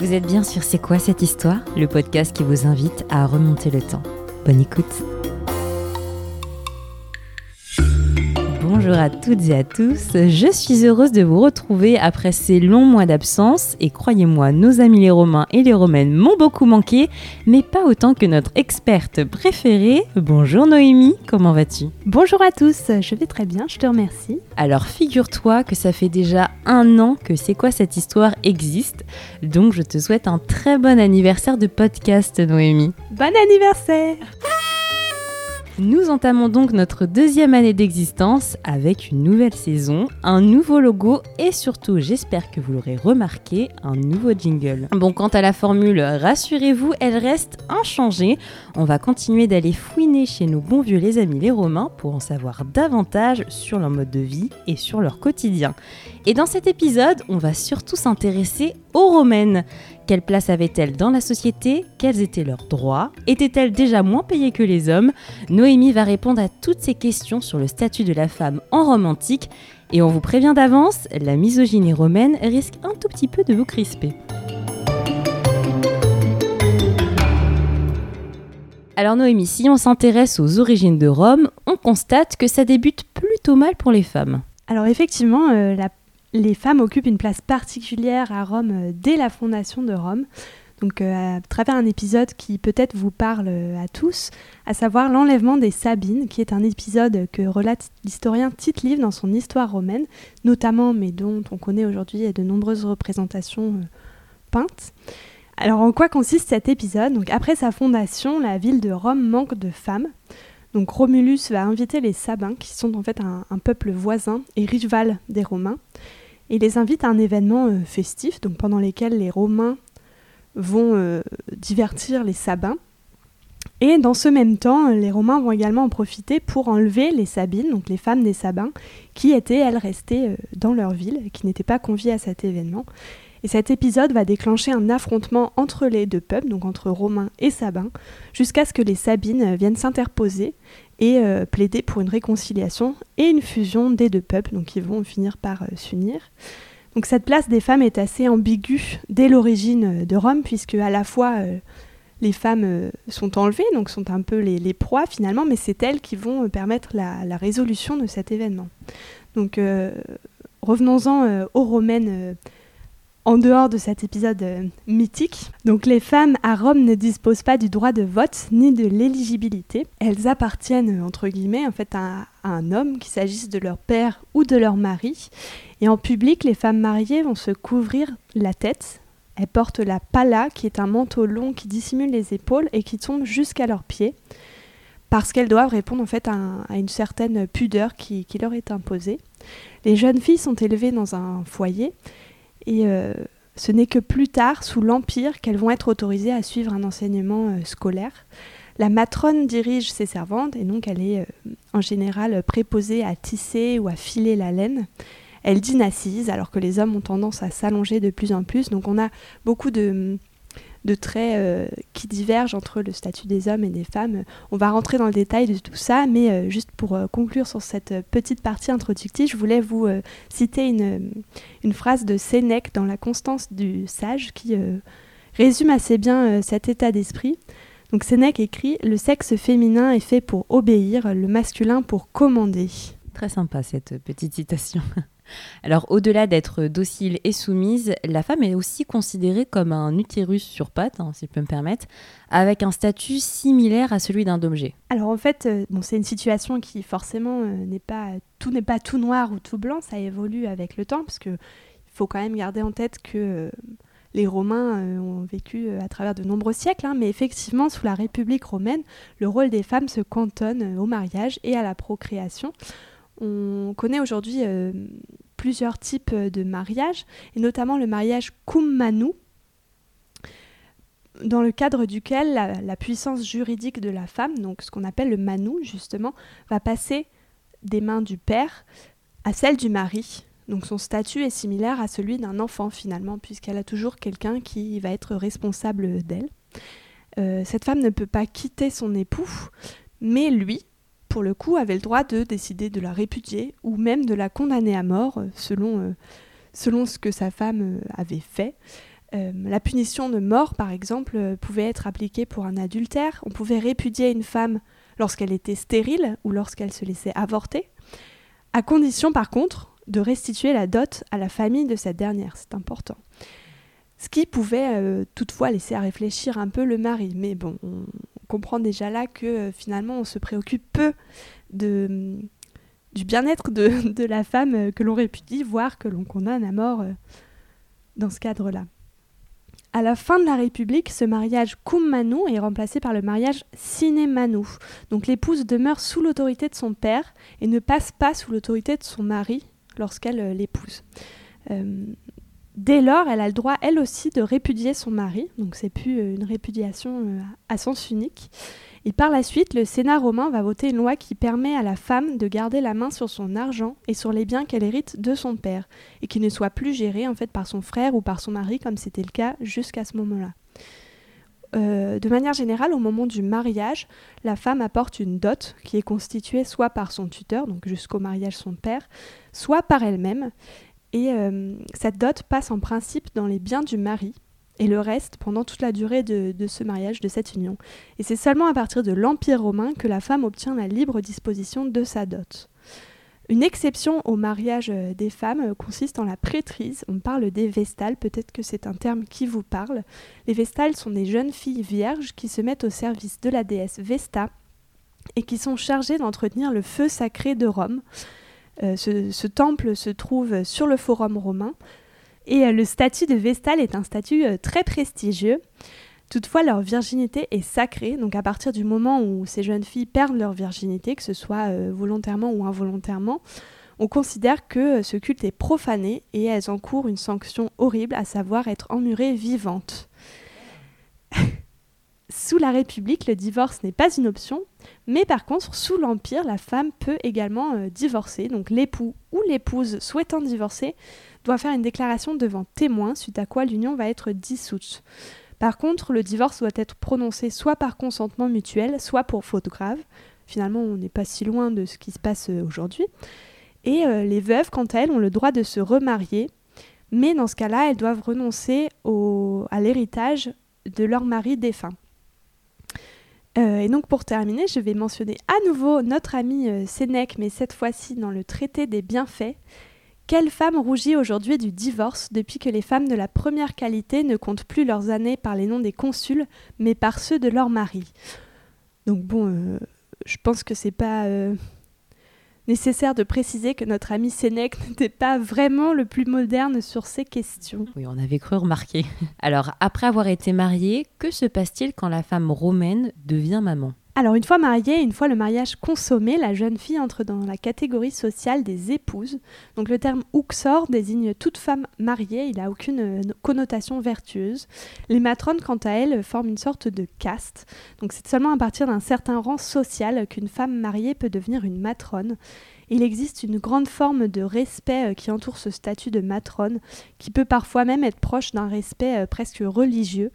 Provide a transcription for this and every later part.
Vous êtes bien sur C'est quoi cette histoire? Le podcast qui vous invite à remonter le temps. Bonne écoute Bonjour à toutes et à tous, je suis heureuse de vous retrouver après ces longs mois d'absence et croyez-moi, nos amis les Romains et les Romaines m'ont beaucoup manqué, mais pas autant que notre experte préférée. Bonjour Noémie, comment vas-tu? Bonjour à tous, je vais très bien, je te remercie. Alors figure-toi que ça fait déjà un an que C'est quoi cette histoire existe, donc je te souhaite un très bon anniversaire de podcast Noémie. Bon anniversaire nous entamons donc notre deuxième année d'existence avec une nouvelle saison, un nouveau logo et surtout, j'espère que vous l'aurez remarqué, un nouveau jingle. Bon, quant à la formule, rassurez-vous, elle reste inchangée. On va continuer d'aller fouiner chez nos bons vieux les amis les Romains pour en savoir davantage sur leur mode de vie et sur leur quotidien. Et dans cet épisode, on va surtout s'intéresser aux Romaines. Quelle place avaient-elles dans la société Quels étaient leurs droits Étaient-elles déjà moins payées que les hommes? Noémie va répondre à toutes ces questions sur le statut de la femme en Rome antique. Et on vous prévient d'avance, la misogynie romaine risque un tout petit peu de vous crisper. Alors Noémie, si on s'intéresse aux origines de Rome, on constate que ça débute plutôt mal pour les femmes. Alors effectivement, euh, la les femmes occupent une place particulière à Rome euh, dès la fondation de Rome. Donc euh, à travers un épisode qui peut-être vous parle euh, à tous, à savoir l'enlèvement des Sabines, qui est un épisode que relate l'historien Tite Livre dans son histoire romaine, notamment, mais dont on connaît aujourd'hui de nombreuses représentations peintes. Alors en quoi consiste cet épisode? Après sa fondation, la ville de Rome manque de femmes. Donc Romulus va inviter les Sabins, qui sont en fait un peuple voisin et rival des Romains, il les invite à un événement euh, festif, pendant lequel les Romains vont euh, divertir les Sabins. Et dans ce même temps, les Romains vont également en profiter pour enlever les Sabines, donc les femmes des Sabins, qui étaient, elles, restées euh, dans leur ville, qui n'étaient pas conviées à cet événement. Et cet épisode va déclencher un affrontement entre les deux peuples, donc entre Romains et Sabins, jusqu'à ce que les Sabines viennent s'interposer et euh, plaider pour une réconciliation et une fusion des deux peuples, donc ils vont finir par euh, s'unir. Donc cette place des femmes est assez ambiguë dès l'origine euh, de Rome, puisque à la fois les femmes sont enlevées, donc sont un peu les, proies finalement, mais c'est elles qui vont permettre la, la, résolution de cet événement. Donc revenons-en aux Romaines en dehors de cet épisode euh, mythique. Donc les femmes à Rome ne disposent pas du droit de vote ni de l'éligibilité. Elles appartiennent entre guillemets en fait à, un homme, qu'il s'agisse de leur père ou de leur mari. Et en public, les femmes mariées vont se couvrir la tête. Elles portent la pala, qui est un manteau long qui dissimule les épaules et qui tombe jusqu'à leurs pieds, parce qu'elles doivent répondre en fait à, une certaine pudeur qui leur est imposée. Les jeunes filles sont élevées dans un foyer et euh, ce n'est que plus tard, sous l'Empire, qu'elles vont être autorisées à suivre un enseignement euh, scolaire. La matrone dirige ses servantes et donc elle est euh, en général préposée à tisser ou à filer la laine. Elle dîne assise alors que les hommes ont tendance à s'allonger de plus en plus. Donc on a beaucoup de, de traits euh, qui divergent entre le statut des hommes et des femmes. On va rentrer dans le détail de tout ça, mais euh, juste pour euh, conclure sur cette petite partie introductive, je voulais vous citer une, une, phrase de Sénèque dans La Constance du Sage qui résume assez bien cet état d'esprit. Donc Sénèque écrit Le sexe féminin est fait pour obéir, le masculin pour commander. Très sympa cette petite citation. Alors au-delà d'être docile et soumise, la femme est aussi considérée comme un utérus sur pattes, hein, si je peux me permettre, avec un statut similaire à celui d'un objet. Alors en fait, euh, c'est une situation qui forcément euh, n'est pas tout n'est pas tout noir ou tout blanc, ça évolue avec le temps parce que il faut quand même garder en tête que euh, les Romains ont vécu à travers de nombreux siècles, hein, mais effectivement, sous la République romaine, le rôle des femmes se cantonne au mariage et à la procréation. On connaît aujourd'hui euh, plusieurs types de mariages, et notamment le mariage cum manu, dans le cadre duquel la, puissance juridique de la femme, donc ce qu'on appelle le manu justement, va passer des mains du père à celle du mari. Donc son statut est similaire à celui d'un enfant finalement, puisqu'elle a toujours quelqu'un qui va être responsable d'elle. Euh, cette femme ne peut pas quitter son époux, mais lui, pour le coup, avait le droit de décider de la répudier ou même de la condamner à mort, euh, selon, euh, selon ce que sa femme euh, avait fait. la punition de mort, par exemple, pouvait être appliquée pour un adultère. On pouvait répudier une femme lorsqu'elle était stérile ou lorsqu'elle se laissait avorter, à condition par contre de restituer la dot à la famille de cette dernière. C'est important. Ce qui pouvait toutefois laisser à réfléchir un peu le mari. Mais bon, on comprend déjà là que finalement on se préoccupe peu du bien-être de, la femme euh, que l'on répudie, voire que l'on condamne à mort euh, dans ce cadre-là. À la fin de la République, ce mariage cum est remplacé par le mariage sine Donc l'épouse demeure sous l'autorité de son père et ne passe pas sous l'autorité de son mari lorsqu'elle euh, l'épouse. Dès lors, elle a le droit, elle aussi, de répudier son mari. Donc c'est plus une répudiation à sens unique. Et par la suite, le Sénat romain va voter une loi qui permet à la femme de garder la main sur son argent et sur les biens qu'elle hérite de son père, et qui ne soit plus géré en fait par son frère ou par son mari comme c'était le cas jusqu'à ce moment-là. Euh, de manière générale, au moment du mariage, la femme apporte une dot qui est constituée soit par son tuteur, donc jusqu'au mariage son père, soit par elle-même. Et euh, cette dot passe en principe dans les biens du mari, et le reste pendant toute la durée de, ce mariage, de cette union. Et c'est seulement à partir de l'Empire romain que la femme obtient la libre disposition de sa dot. Une exception au mariage euh, des femmes euh, consiste en la prêtrise. On parle des vestales, peut-être que c'est un terme qui vous parle. Les vestales sont des jeunes filles vierges qui se mettent au service de la déesse Vesta et qui sont chargées d'entretenir le feu sacré de Rome. Euh, ce, temple se trouve sur le forum romain, et euh, le statut de Vestale est un statut euh, très prestigieux. Toutefois, leur virginité est sacrée, donc à partir du moment où ces jeunes filles perdent leur virginité, que ce soit volontairement ou involontairement, on considère que ce culte est profané et elles encourent une sanction horrible, à savoir être emmurées vivantes. Sous la République, le divorce n'est pas une option, mais par contre, sous l'Empire, la femme peut également divorcer. Donc l'époux ou l'épouse souhaitant divorcer doit faire une déclaration devant témoin, suite à quoi l'union va être dissoute. Par contre, le divorce doit être prononcé soit par consentement mutuel, soit pour faute grave. Finalement, on n'est pas si loin de ce qui se passe euh, aujourd'hui. Et euh, les veuves, quant à elles, ont le droit de se remarier, mais dans ce cas-là, elles doivent renoncer à l'héritage de leur mari défunt. Euh, et donc pour terminer, je vais mentionner à nouveau notre ami Sénèque, mais cette fois-ci dans le traité des bienfaits, quelle femme rougit aujourd'hui du divorce depuis que les femmes de la première qualité ne comptent plus leurs années par les noms des consuls, mais par ceux de leur mari Donc bon, euh, je pense que c'est pas euh, nécessaire de préciser que notre ami Sénèque n'était pas vraiment le plus moderne sur ces questions. Oui, on avait cru remarquer. Alors, après avoir été mariée, que se passe-t-il quand la femme romaine devient maman? Alors une fois mariée, une fois le mariage consommé, la jeune fille entre dans la catégorie sociale des épouses. Donc le terme uxor désigne toute femme mariée, il n'a aucune euh, connotation vertueuse. Les matrones, quant à elles, forment une sorte de caste. Donc c'est seulement à partir d'un certain rang social qu'une femme mariée peut devenir une matrone. Il existe une grande forme de respect euh, qui entoure ce statut de matrone, qui peut parfois même être proche d'un respect euh, presque religieux.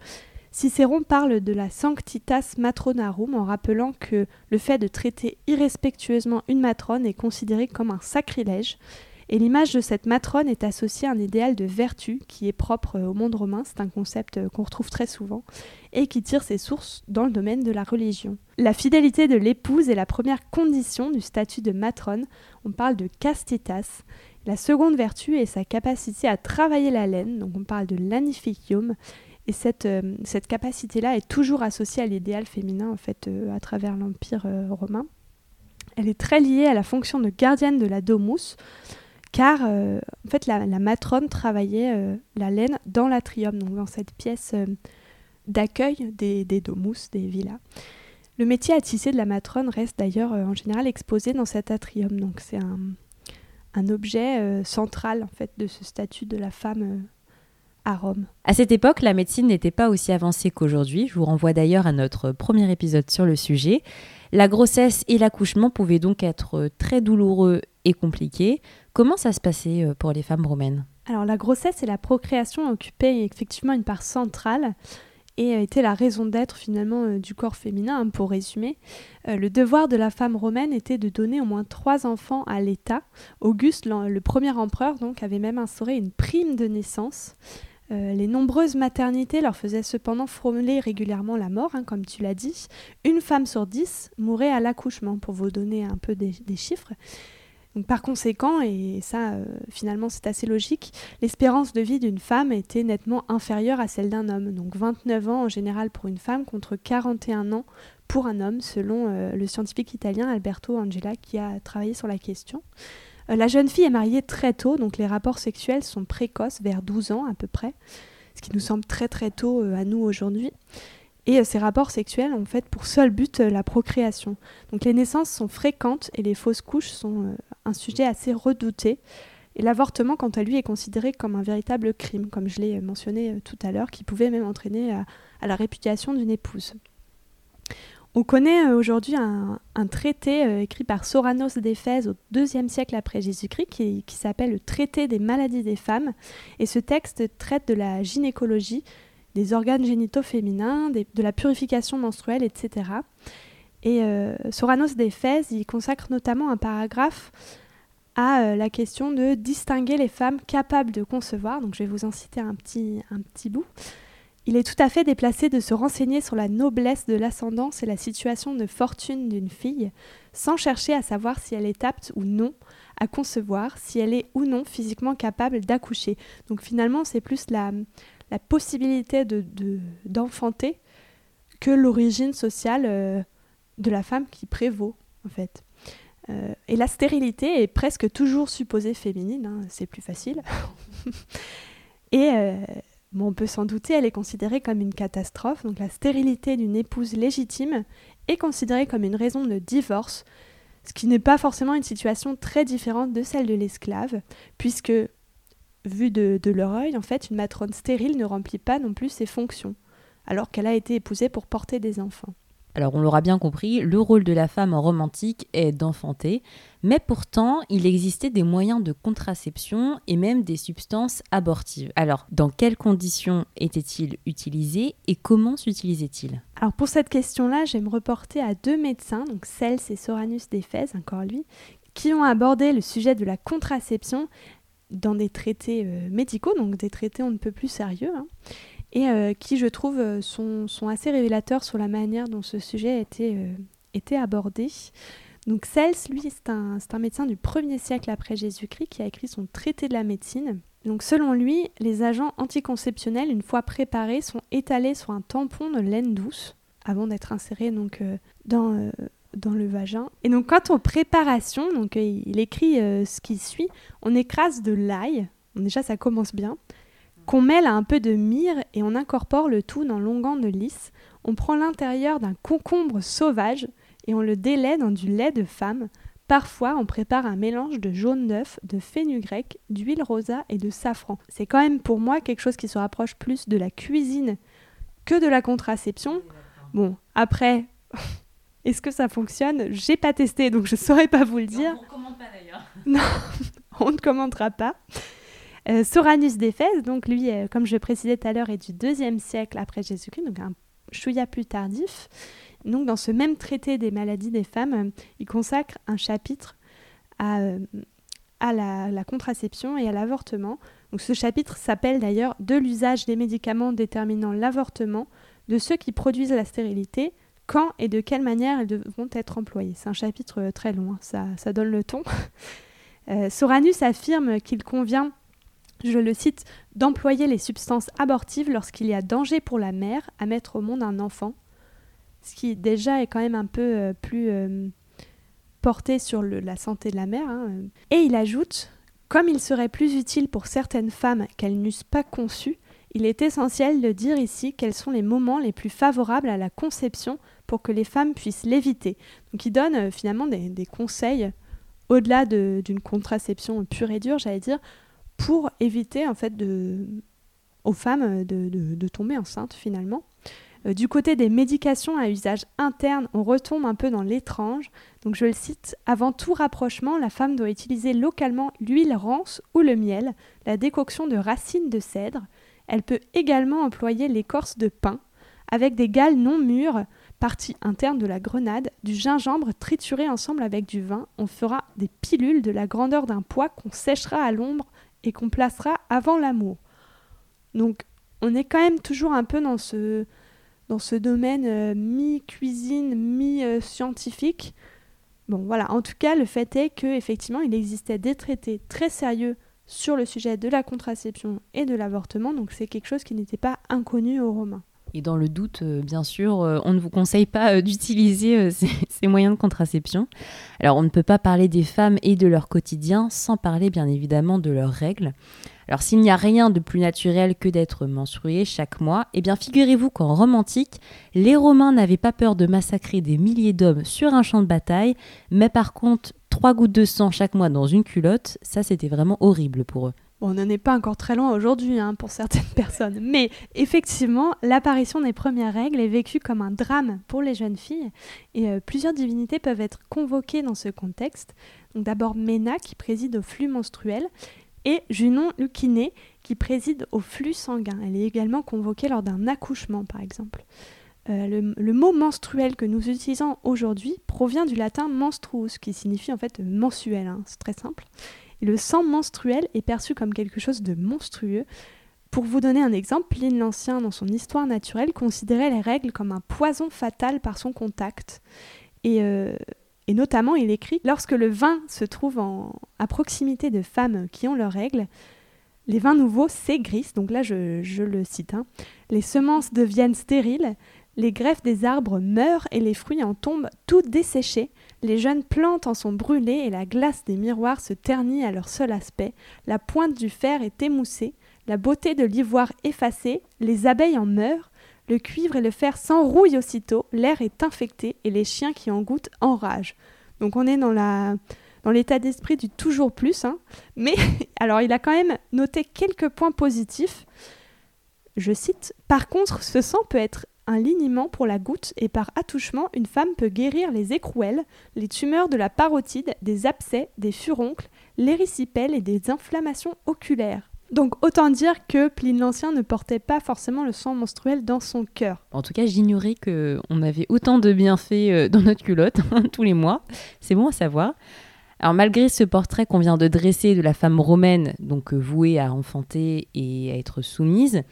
Cicéron parle de la sanctitas matronarum en rappelant que le fait de traiter irrespectueusement une matrone est considéré comme un sacrilège. Et l'image de cette matrone est associée à un idéal de vertu qui est propre au monde romain, c'est un concept qu'on retrouve très souvent, et qui tire ses sources dans le domaine de la religion. La fidélité de l'épouse est la première condition du statut de matrone, on parle de castitas. La seconde vertu est sa capacité à travailler la laine, donc on parle de lanificium, et cette, euh, cette capacité-là est toujours associée à l'idéal féminin, en euh, à travers l'Empire euh, romain. Elle est très liée à la fonction de gardienne de la domus, car la, matrone travaillait la laine dans l'atrium, donc dans cette pièce d'accueil des, des, domus, des villas. Le métier à tisser de la matrone reste d'ailleurs en général exposé dans cet atrium, donc c'est un, un objet central en fait de ce statut de la femme à Rome. À cette époque, la médecine n'était pas aussi avancée qu'aujourd'hui. Je vous renvoie d'ailleurs à notre premier épisode sur le sujet. La grossesse et l'accouchement pouvaient donc être très douloureux et compliqués. Comment ça se passait euh, pour les femmes romaines? Alors la grossesse et la procréation occupaient effectivement une part centrale et étaient la raison d'être finalement euh, du corps féminin, hein, pour résumer. Euh, le devoir de la femme romaine était de donner au moins trois enfants à l'État. Auguste, le premier empereur, donc, avait même instauré une prime de naissance Euh, les nombreuses maternités leur faisaient cependant frôler régulièrement la mort, hein, comme tu l'as dit. Une femme sur dix mourait à l'accouchement, pour vous donner un peu des, chiffres. par conséquent, et ça euh, finalement c'est assez logique, l'espérance de vie d'une femme était nettement inférieure à celle d'un homme. Donc 29 ans en général pour une femme contre 41 ans pour un homme, selon euh, le scientifique italien Alberto Angela qui a travaillé sur la question. Euh, la jeune fille est mariée très tôt, donc les rapports sexuels sont précoces, vers 12 ans à peu près, ce qui nous semble très très tôt euh, à nous aujourd'hui. Et ces rapports sexuels ont fait pour seul but la procréation. Donc les naissances sont fréquentes et les fausses couches sont un sujet assez redouté. Et l'avortement, quant à lui, est considéré comme un véritable crime, comme je l'ai mentionné tout à l'heure, qui pouvait même entraîner à la répudiation d'une épouse. On connaît euh, aujourd'hui un, traité euh, écrit par Soranos d'Éphèse au IIe siècle après Jésus-Christ qui, s'appelle le Traité des maladies des femmes. Et ce texte traite de la gynécologie, des organes génitaux féminins, de la purification menstruelle, etc. Et euh, Soranos d'Éphèse y consacre notamment un paragraphe à la question de distinguer les femmes capables de concevoir. Donc je vais vous en citer un petit, un petit bout. Il est tout à fait déplacé de se renseigner sur la noblesse de l'ascendance et la situation de fortune d'une fille, sans chercher à savoir si elle est apte ou non à concevoir, si elle est ou non physiquement capable d'accoucher. Donc finalement, c'est plus la, la possibilité d'enfanter de, que l'origine sociale euh, de la femme qui prévaut, en fait. Euh, et la stérilité est presque toujours supposée féminine, hein, c'est plus facile. et euh, on peut s'en douter, elle est considérée comme une catastrophe. Donc la stérilité d'une épouse légitime est considérée comme une raison de divorce, ce qui n'est pas forcément une situation très différente de celle de l'esclave, puisque, vu de, leur œil, en fait, une matrone stérile ne remplit pas non plus ses fonctions, alors qu'elle a été épousée pour porter des enfants. Alors on l'aura bien compris, le rôle de la femme en romantique est d'enfanter, mais pourtant il existait des moyens de contraception et même des substances abortives. Alors dans quelles conditions étaient-ils utilisés et comment s'utilisaient-ils Alors pour cette question-là, je vais me reporter à deux médecins, donc Cels et Soranus d'Éphèse, encore lui, qui ont abordé le sujet de la contraception dans des traités euh, médicaux, donc des traités on ne peut plus sérieux. Hein et euh, qui, je trouve, euh, sont, assez révélateurs sur la manière dont ce sujet a été, euh, abordé. Donc Cels, lui, c'est un, médecin du 1er siècle après Jésus-Christ qui a écrit son traité de la médecine. Donc selon lui, les agents anticonceptionnels, une fois préparés, sont étalés sur un tampon de laine douce avant d'être insérés dans le vagin. Et donc quant aux préparations, donc, il écrit ce qui suit, on écrase de l'ail, déjà ça commence bien, qu'on mêle à un peu de myrrhe et on incorpore le tout dans l'onguent de lys. On prend l'intérieur d'un concombre sauvage et on le délaie dans du lait de femme. Parfois, on prépare un mélange de jaune d'œuf, de fenugrec, d'huile rosa et de safran. C'est quand même pour moi quelque chose qui se rapproche plus de la cuisine que de la contraception. Bon, après, est-ce que ça fonctionne? J'ai pas testé, donc je saurais pas vous le dire. on ne commande pas d'ailleurs. Non, on ne commentera pas. Euh, Soranus d'Éphèse, donc lui, euh, comme je précisais tout à l'heure, est du deuxième siècle après Jésus-Christ, donc un chouïa plus tardif. Donc dans ce même traité des maladies des femmes, euh, il consacre un chapitre à, la, contraception et à l'avortement. Donc ce chapitre s'appelle d'ailleurs De l'usage des médicaments déterminant l'avortement, de ceux qui produisent la stérilité, quand et de quelle manière elles devront être employées. C'est un chapitre très long, hein, ça, ça, donne le ton. Soranus affirme qu'il convient je le cite, d'employer les substances abortives lorsqu'il y a danger pour la mère à mettre au monde un enfant, ce qui déjà est quand même un peu euh, plus euh, porté sur la santé de la mère. Hein, euh. Et il ajoute, comme il serait plus utile pour certaines femmes qu'elles n'eussent pas conçu, il est essentiel de dire ici quels sont les moments les plus favorables à la conception pour que les femmes puissent l'éviter. Donc il donne finalement des, des conseils au-delà d'une contraception pure et dure, j'allais dire, pour éviter en fait aux femmes de, tomber enceintes finalement. Euh, du côté des médications à usage interne, on retombe un peu dans l'étrange. Donc je le cite, avant tout rapprochement, la femme doit utiliser localement l'huile rance ou le miel, la décoction de racines de cèdre. Elle peut également employer l'écorce de pin, avec des gales non mûres, partie interne de la grenade, du gingembre trituré ensemble avec du vin. On fera des pilules de la grandeur d'un pois qu'on séchera à l'ombre et qu'on placera avant l'amour. Donc on est quand même toujours un peu dans ce, dans ce domaine euh, mi-cuisine, mi-scientifique. Bon voilà, en tout cas le fait est qu'effectivement il existait des traités très sérieux sur le sujet de la contraception et de l'avortement, donc c'est quelque chose qui n'était pas inconnu aux Romains. Et dans le doute, euh, bien sûr, euh, on ne vous conseille pas euh, d'utiliser ces, ces, moyens de contraception. Alors, on ne peut pas parler des femmes et de leur quotidien sans parler, bien évidemment, de leurs règles. Alors, s'il n'y a rien de plus naturel que d'être menstrué chaque mois, eh bien, figurez-vous qu'en Rome antique, les Romains n'avaient pas peur de massacrer des milliers d'hommes sur un champ de bataille, mais par contre, trois gouttes de sang chaque mois dans une culotte, ça, c'était vraiment horrible pour eux. On n'en est pas encore très loin aujourd'hui hein, pour certaines personnes, mais effectivement, l'apparition des premières règles est vécue comme un drame pour les jeunes filles et euh, plusieurs divinités peuvent être convoquées dans ce contexte. D'abord Ména qui préside au flux menstruel et Junon Luciné qui préside au flux sanguin. Elle est également convoquée lors d'un accouchement par exemple. Euh, le, le, mot menstruel que nous utilisons aujourd'hui provient du latin menstruus qui signifie en fait mensuel, hein, c'est très simple le sang menstruel est perçu comme quelque chose de monstrueux. Pour vous donner un exemple, Pline l'Ancien, dans son Histoire naturelle, considérait les règles comme un poison fatal par son contact. Et, euh, notamment, il écrit Lorsque le vin se trouve à proximité de femmes qui ont leurs règles, les vins nouveaux s'aigrissent, donc là je, je le cite, hein. les semences deviennent stériles, les greffes des arbres meurent et les fruits en tombent tout desséchés, les jeunes plantes en sont brûlées et la glace des miroirs se ternit à leur seul aspect, la pointe du fer est émoussée, la beauté de l'ivoire effacée, les abeilles en meurent, le cuivre et le fer s'enrouillent aussitôt, l'air est infecté et les chiens qui en goûtent enragent. Donc on est dans la dans l'état d'esprit du toujours plus, hein. mais alors il a quand même noté quelques points positifs. Je cite Par contre, ce sang peut être un liniment pour la goutte et par attouchement, une femme peut guérir les écrouelles, les tumeurs de la parotide, des abcès, des furoncles, l'érysipèle et des inflammations oculaires. Donc autant dire que Pline l'Ancien ne portait pas forcément le sang menstruel dans son cœur. En tout cas, j'ignorais qu'on avait autant de bienfaits euh, dans notre culotte tous les mois. C'est bon à savoir. Alors malgré ce portrait qu'on vient de dresser de la femme romaine, donc euh, vouée à enfanter et à être soumise,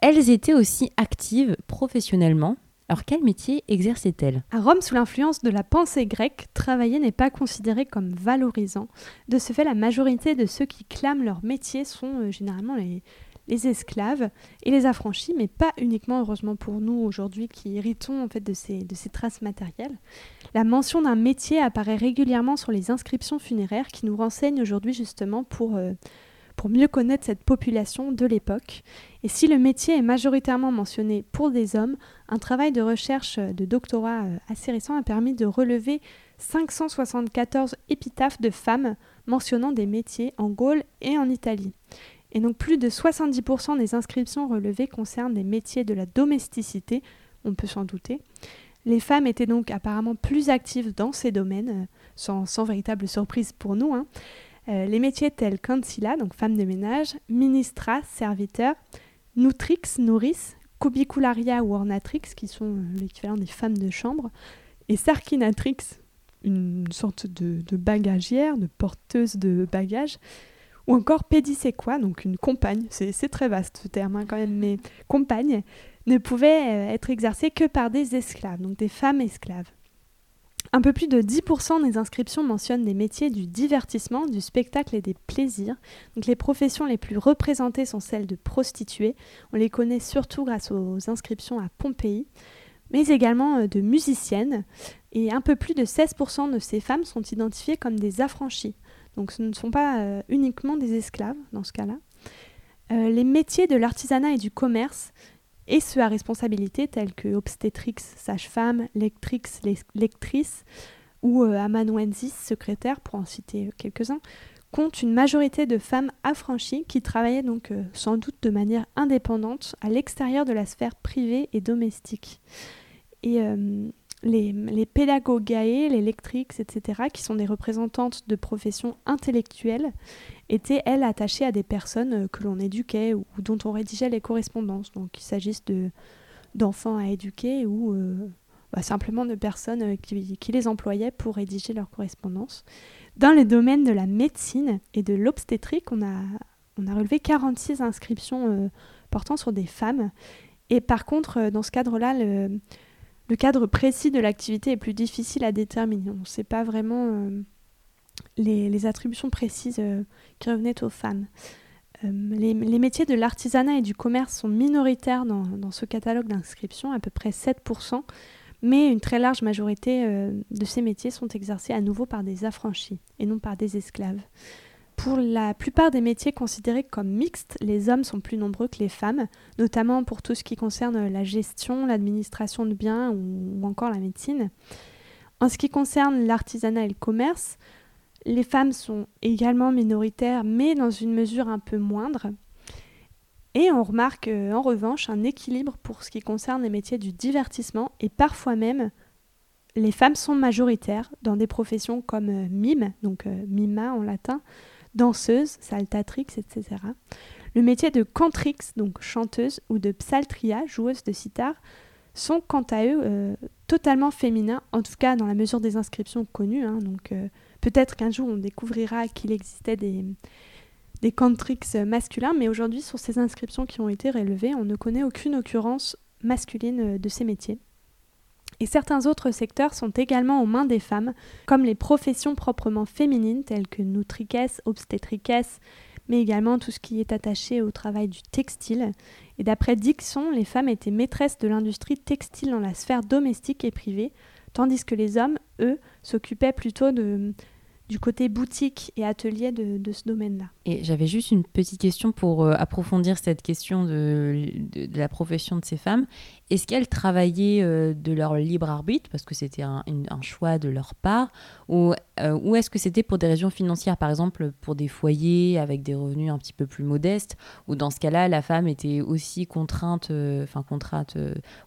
elles étaient aussi actives professionnellement. Alors quel métier exerçaient-elles? À Rome, sous l'influence de la pensée grecque, travailler n'est pas considéré comme valorisant. De ce fait, la majorité de ceux qui clament leur métier sont euh, généralement les, esclaves et les affranchis, mais pas uniquement, heureusement pour nous aujourd'hui qui héritons en fait de ces, de ces traces matérielles. La mention d'un métier apparaît régulièrement sur les inscriptions funéraires qui nous renseignent aujourd'hui justement pour, euh, pour mieux connaître cette population de l'époque. Et si le métier est majoritairement mentionné pour des hommes, un travail de recherche de doctorat euh, assez récent a permis de relever 574 épitaphes de femmes mentionnant des métiers en Gaule et en Italie. Et donc plus de 70% des inscriptions relevées concernent des métiers de la domesticité, on peut s'en douter. Les femmes étaient donc apparemment plus actives dans ces domaines, euh, sans, sans véritable surprise pour nous. Hein. Euh, les métiers tels qu'ancilla, donc femme de ménage, ministra, serviteur, nutrix, nourrice, cubicularia ou ornatrix, qui sont euh, l'équivalent des femmes de chambre, et sarkinatrix, une sorte de, bagagière, de porteuse de bagages, ou encore pédiséquois, donc une compagne, c'est très vaste ce terme hein, quand même, mais compagne, ne pouvait euh, être exercée que par des esclaves, donc des femmes esclaves. Un peu plus de 10% des inscriptions mentionnent des métiers du divertissement, du spectacle et des plaisirs. Les professions les plus représentées sont celles de prostituées. On les connaît surtout grâce aux inscriptions à Pompéi, mais également euh, de musiciennes. Et un peu plus de 16% de ces femmes sont identifiées comme des affranchies. Donc ce ne sont pas euh, uniquement des esclaves dans ce cas-là. Euh, les métiers de l'artisanat et du commerce et ceux à responsabilité tels que obstétrix, sage-femme, lectrix, lectrice ou euh, amanuensis, secrétaire, pour en citer quelques-uns, comptent une majorité de femmes affranchies qui travaillaient donc euh, sans doute de manière indépendante à l'extérieur de la sphère privée et domestique. Et euh, les, les pédagogae, les lectrix, etc., qui sont des représentantes de professions intellectuelles, étaient, elles, attachées à des personnes euh, que l'on éduquait ou, dont on rédigeait les correspondances. Donc qu'il s'agisse de, d'enfants à éduquer ou euh, bah, simplement de personnes euh, qui, les employaient pour rédiger leurs correspondances. Dans les domaines de la médecine et de l'obstétrique, on a, on a relevé 46 inscriptions portant sur des femmes. Et par contre, dans ce cadre-là, le, cadre précis de l'activité est plus difficile à déterminer. On ne sait pas vraiment les, les, attributions précises qui revenaient aux femmes. Les, les, métiers de l'artisanat et du commerce sont minoritaires dans, ce catalogue d'inscription, à peu près 7%, mais une très large majorité euh, de ces métiers sont exercés à nouveau par des affranchis et non par des esclaves. Pour la plupart des métiers considérés comme mixtes, les hommes sont plus nombreux que les femmes, notamment pour tout ce qui concerne la gestion, l'administration de biens ou, encore la médecine. En ce qui concerne l'artisanat et le commerce, les femmes sont également minoritaires, mais dans une mesure un peu moindre. Et on remarque euh, en revanche un équilibre pour ce qui concerne les métiers du divertissement et parfois même les femmes sont majoritaires dans des professions comme euh, mime, donc euh, mima en latin, danseuse, saltatrix, etc. Le métier de cantrix, donc chanteuse, ou de psaltria, joueuse de sitar, sont quant à eux totalement féminins, en tout cas dans la mesure des inscriptions connues. Hein. donc peut-être qu'un jour on découvrira qu'il existait des, des cantrix masculins, mais aujourd'hui, sur ces inscriptions qui ont été relevées, on ne connaît aucune occurrence masculine euh, de ces métiers. Et certains autres secteurs sont également aux mains des femmes, comme les professions proprement féminines, telles que nutriquesse, obstétriquesse, mais également tout ce qui est attaché au travail du textile. Et d'après Dixon, les femmes étaient maîtresses de l'industrie textile dans la sphère domestique et privée, tandis que les hommes, eux, s'occupaient plutôt de, du côté boutique et atelier de, ce domaine-là. Et j'avais juste une petite question pour euh, approfondir cette question de, la profession de ces femmes. Est-ce qu'elles travaillaient euh, de leur libre arbitre, parce que c'était un, choix de leur part, ou, euh, ou est-ce que c'était pour des raisons financières, par exemple pour des foyers avec des revenus un petit peu plus modestes, ou dans ce cas-là, la femme était aussi contrainte, enfin contrainte,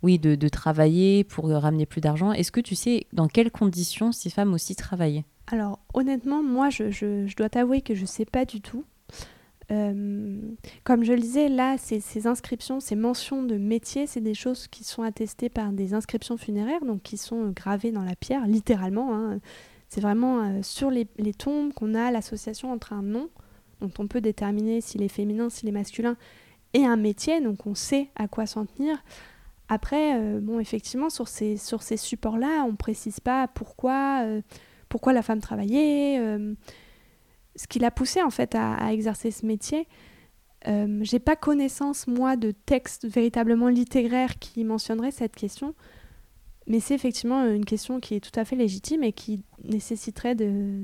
oui, de, de travailler pour ramener plus d'argent Est-ce que tu sais dans quelles conditions ces femmes aussi travaillaient? Alors honnêtement, moi je, dois t'avouer que je ne sais pas du tout. Euh, comme je le disais, là, ces, inscriptions, ces mentions de métier, c'est des choses qui sont attestées par des inscriptions funéraires, donc qui sont gravées dans la pierre, littéralement. Hein. C'est vraiment euh, sur les, tombes qu'on a l'association entre un nom, dont on peut déterminer s'il est féminin, s'il est masculin, et un métier, donc on sait à quoi s'en tenir. Après, euh, bon, effectivement, sur ces, sur ces supports-là, on ne précise pas pourquoi pourquoi la femme travaillait, euh, ce qui l'a poussée en fait à, exercer ce métier. Euh, j'ai pas connaissance moi de textes véritablement littéraires qui mentionneraient cette question, mais c'est effectivement une question qui est tout à fait légitime et qui nécessiterait de,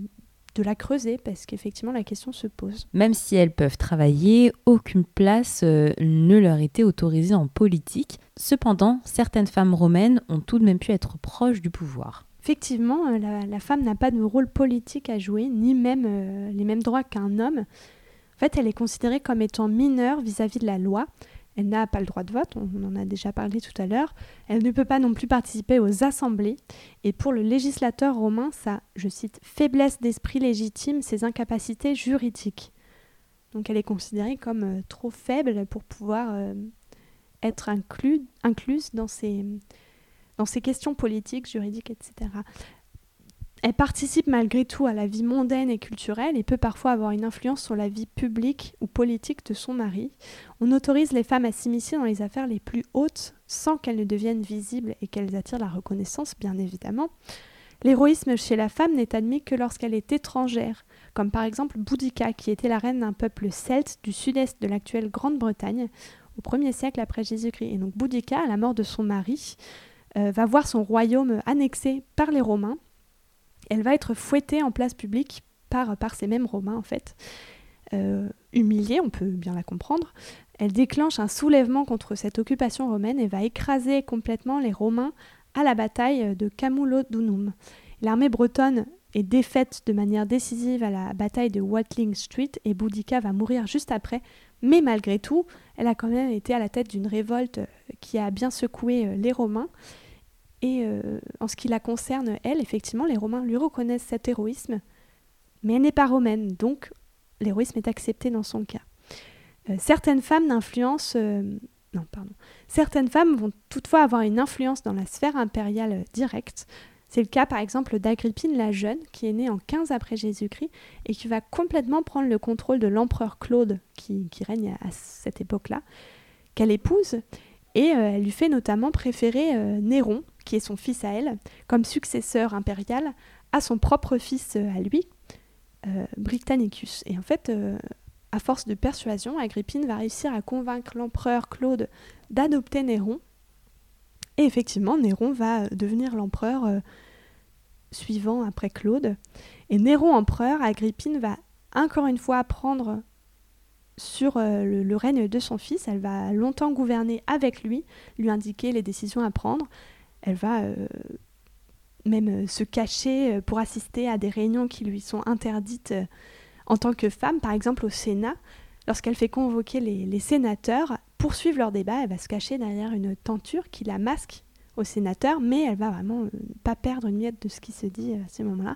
de la creuser parce qu'effectivement la question se pose. Même si elles peuvent travailler, aucune place euh, ne leur était autorisée en politique. Cependant, certaines femmes romaines ont tout de même pu être proches du pouvoir. Effectivement, euh, la, femme n'a pas de rôle politique à jouer, ni même euh, les mêmes droits qu'un homme. En fait, elle est considérée comme étant mineure vis-à-vis de la loi. Elle n'a pas le droit de vote, on en a déjà parlé tout à l'heure. Elle ne peut pas non plus participer aux assemblées. Et pour le législateur romain, sa, je cite, faiblesse d'esprit légitime ses incapacités juridiques. Donc elle est considérée comme euh, trop faible pour pouvoir être incluse dans ces, dans ces questions politiques, juridiques, etc. Elle participe malgré tout à la vie mondaine et culturelle et peut parfois avoir une influence sur la vie publique ou politique de son mari. On autorise les femmes à s'immiscer dans les affaires les plus hautes sans qu'elles ne deviennent visibles et qu'elles attirent la reconnaissance, bien évidemment. L'héroïsme chez la femme n'est admis que lorsqu'elle est étrangère, comme par exemple Boudica, qui était la reine d'un peuple celte du sud-est de l'actuelle Grande-Bretagne au 1er siècle après Jésus-Christ. Et donc Boudica, à la mort de son mari, euh, va voir son royaume annexé par les Romains. Elle va être fouettée en place publique par, ces mêmes Romains, en fait. Euh, humiliée, on peut bien la comprendre. Elle déclenche un soulèvement contre cette occupation romaine et va écraser complètement les Romains à la bataille de Camulodunum. L'armée bretonne est défaite de manière décisive à la bataille de Watling Street et Boudica va mourir juste après, mais malgré tout, elle a quand même été à la tête d'une révolte qui a bien secoué euh, les Romains et euh, en ce qui la concerne, elle, effectivement, les Romains lui reconnaissent cet héroïsme, mais elle n'est pas romaine, donc l'héroïsme est accepté dans son cas. Euh, certaines femmes d'influence, euh, non, pardon, certaines femmes vont toutefois avoir une influence dans la sphère impériale directe. C'est le cas par exemple d'Agrippine la jeune, qui est née en 15 après Jésus-Christ et qui va complètement prendre le contrôle de l'empereur Claude, qui, qui règne à cette époque-là, qu'elle épouse, et elle lui fait notamment préférer Néron, qui est son fils à elle, comme successeur impérial à son propre fils à lui, Britannicus. Et en fait, à force de persuasion, Agrippine va réussir à convaincre l'empereur Claude d'adopter Néron. Et effectivement, Néron va devenir l'empereur euh, suivant après Claude. Et Néron empereur, Agrippine va encore une fois apprendre sur euh, le, règne de son fils. Elle va longtemps gouverner avec lui, lui indiquer les décisions à prendre. Elle va euh, même se cacher pour assister à des réunions qui lui sont interdites en tant que femme, par exemple au Sénat, lorsqu'elle fait convoquer les, sénateurs pour suivre leur débat, elle va se cacher derrière une tenture qui la masque aux sénateurs, mais elle va vraiment euh, pas perdre une miette de ce qui se dit à ce moment-là.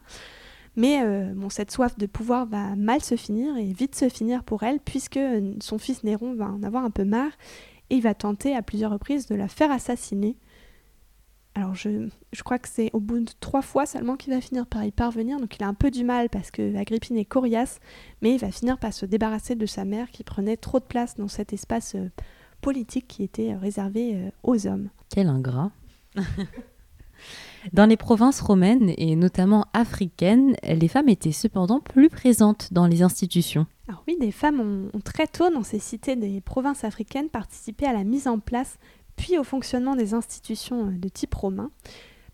Mais euh, cette soif de pouvoir va mal se finir et vite se finir pour elle, puisque euh, son fils Néron va en avoir un peu marre et il va tenter à plusieurs reprises de la faire assassiner alors je, crois que c'est au bout de trois fois seulement qu'il va finir par y parvenir, donc il a un peu du mal parce que Agrippine est coriace, mais il va finir par se débarrasser de sa mère qui prenait trop de place dans cet espace euh, politique qui était euh, réservé euh, aux hommes. Quel ingrat Dans les provinces romaines et notamment africaines, les femmes étaient cependant plus présentes dans les institutions. Alors oui, des femmes ont très tôt dans ces cités des provinces africaines participé à la mise en place puis au fonctionnement des institutions euh, de type romain,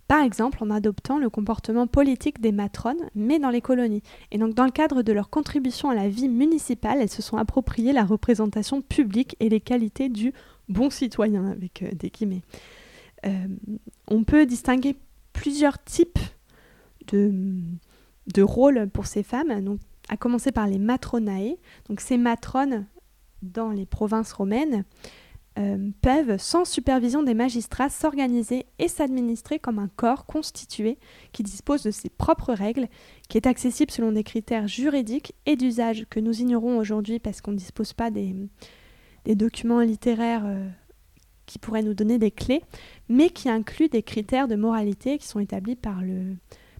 par exemple en adoptant le comportement politique des matrones, mais dans les colonies. Et donc dans le cadre de leur contribution à la vie municipale, elles se sont appropriées la représentation publique et les qualités du bon citoyen, avec euh, des guillemets. Euh, on peut distinguer plusieurs types de, rôles pour ces femmes, à commencer par les matronae. Donc ces matrones dans les provinces romaines euh, peuvent, sans supervision des magistrats, s'organiser et s'administrer comme un corps constitué qui dispose de ses propres règles, qui est accessible selon des critères juridiques et d'usage que nous ignorons aujourd'hui parce qu'on ne dispose pas des, documents littéraires euh, qui pourraient nous donner des clés, mais qui inclut des critères de moralité qui sont établis par le,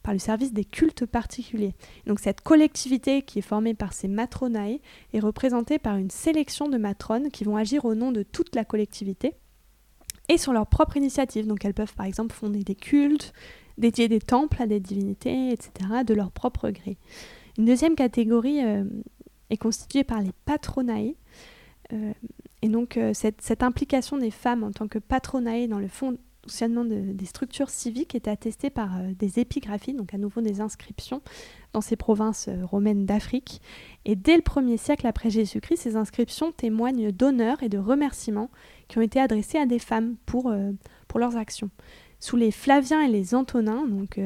par le service des cultes particuliers. Donc cette collectivité qui est formée par ces matronae est représentée par une sélection de matrones qui vont agir au nom de toute la collectivité et sur leur propre initiative. Donc elles peuvent par exemple fonder des cultes, dédier des temples à des divinités, etc., de leur propre gré. Une deuxième catégorie euh, est constituée par les patronae. Euh, et donc euh, cette, implication des femmes en tant que patronae dans le fond, fonctionnement des structures civiques est attesté par euh, des épigraphies, donc à nouveau des inscriptions dans ces provinces euh, romaines d'Afrique. Et dès le 1er siècle après Jésus-Christ, ces inscriptions témoignent d'honneurs et de remerciements qui ont été adressés à des femmes pour, euh, pour leurs actions. Sous les Flaviens et les Antonins, donc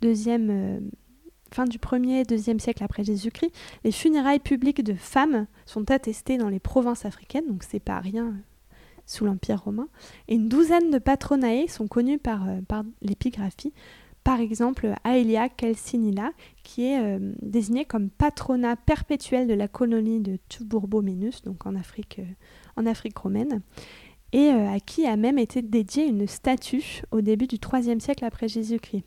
deuxième, fin du 1er et 2e siècle après Jésus-Christ, les funérailles publiques de femmes sont attestées dans les provinces africaines, donc c'est pas rien sous l'Empire romain, et une douzaine de patronae sont connus par, euh, par l'épigraphie. Par exemple, Aelia Calcinilla, qui est euh, désignée comme patronat perpétuel de la colonie de Tuburbo-Minus, donc en Afrique, euh, en Afrique romaine, et à qui a même été dédiée une statue au début du IIIe siècle après Jésus-Christ.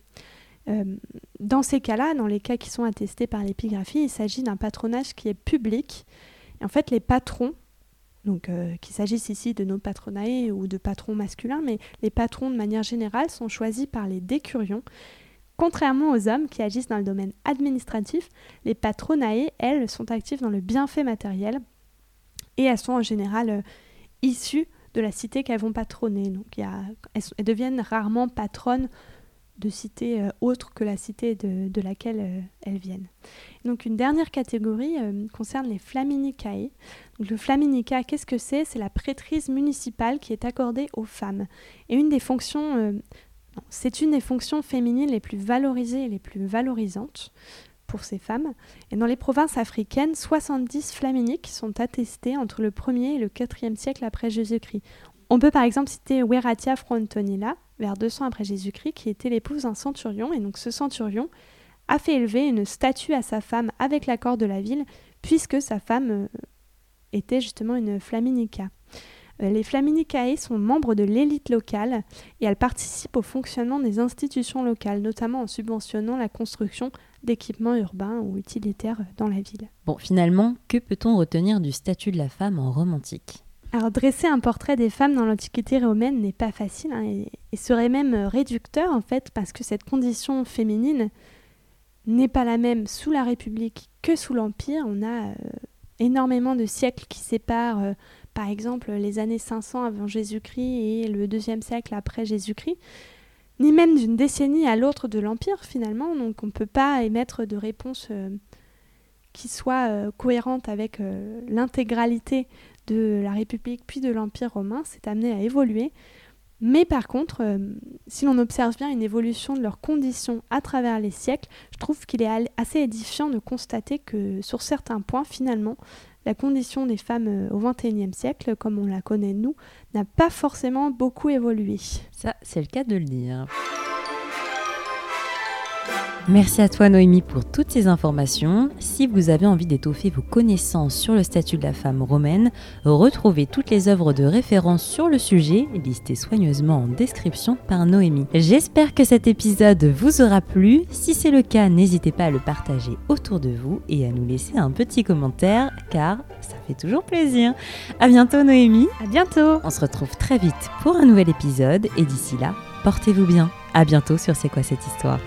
dans ces cas-là, dans les cas qui sont attestés par l'épigraphie, il s'agit d'un patronage qui est public. en fait, les patrons donc euh, qu'il s'agisse ici de nos patronae ou de patrons masculins, mais les patrons de manière générale sont choisis par les décurions. Contrairement aux hommes qui agissent dans le domaine administratif, les patronae, elles, sont actives dans le bienfait matériel et elles sont en général euh, issues de la cité qu'elles vont patronner. Donc elles, deviennent rarement patronnes de cités euh, autres que la cité de, laquelle euh, elles viennent. Donc une dernière catégorie euh, concerne les flaminicae. Donc, le flaminica, qu'est-ce que c'est? C'est la prêtrise municipale qui est accordée aux femmes. Et une des fonctions, c'est une des fonctions féminines les plus valorisées et les plus valorisantes pour ces femmes. Et dans les provinces africaines, 70 flaminiques sont attestés entre le 1er et le 4e siècle après Jésus-Christ. On peut par exemple citer Weratia Frontonilla, vers 200 après Jésus-Christ, qui était l'épouse d'un centurion. Et donc ce centurion a fait élever une statue à sa femme avec l'accord de la ville, puisque sa femme euh, était justement une flaminica. Euh, les Flaminicae sont membres de l'élite locale et elles participent au fonctionnement des institutions locales, notamment en subventionnant la construction d'équipements urbains ou utilitaires dans la ville. Bon, finalement, que peut-on retenir du statut de la femme en romantique? Alors dresser un portrait des femmes dans l'Antiquité romaine n'est pas facile hein, et, serait même réducteur en fait parce que cette condition féminine n'est pas la même sous la République que sous l'Empire. On a euh, énormément de siècles qui séparent euh, par exemple les années 500 avant Jésus-Christ et le deuxième siècle après Jésus-Christ, ni même d'une décennie à l'autre de l'Empire finalement. Donc on ne peut pas émettre de réponse euh, qui soit cohérente avec l'intégralité de la République puis de l'Empire romain, c'est amené à évoluer. Mais par contre, euh, si l'on observe bien une évolution de leurs conditions à travers les siècles, je trouve qu'il est assez édifiant de constater que sur certains points, finalement, la condition des femmes euh, au XXIe siècle, comme on la connaît nous, n'a pas forcément beaucoup évolué. Ça, c'est le cas de le dire. Merci à toi Noémie pour toutes ces informations. Si vous avez envie d'étoffer vos connaissances sur le statut de la femme romaine, retrouvez toutes les œuvres de référence sur le sujet, listées soigneusement en description par Noémie. J'espère que cet épisode vous aura plu. Si c'est le cas, n'hésitez pas à le partager autour de vous et à nous laisser un petit commentaire car ça fait toujours plaisir. À bientôt Noémie. À bientôt. On se retrouve très vite pour un nouvel épisode et d'ici là, portez-vous bien. À bientôt sur C'est quoi cette histoire?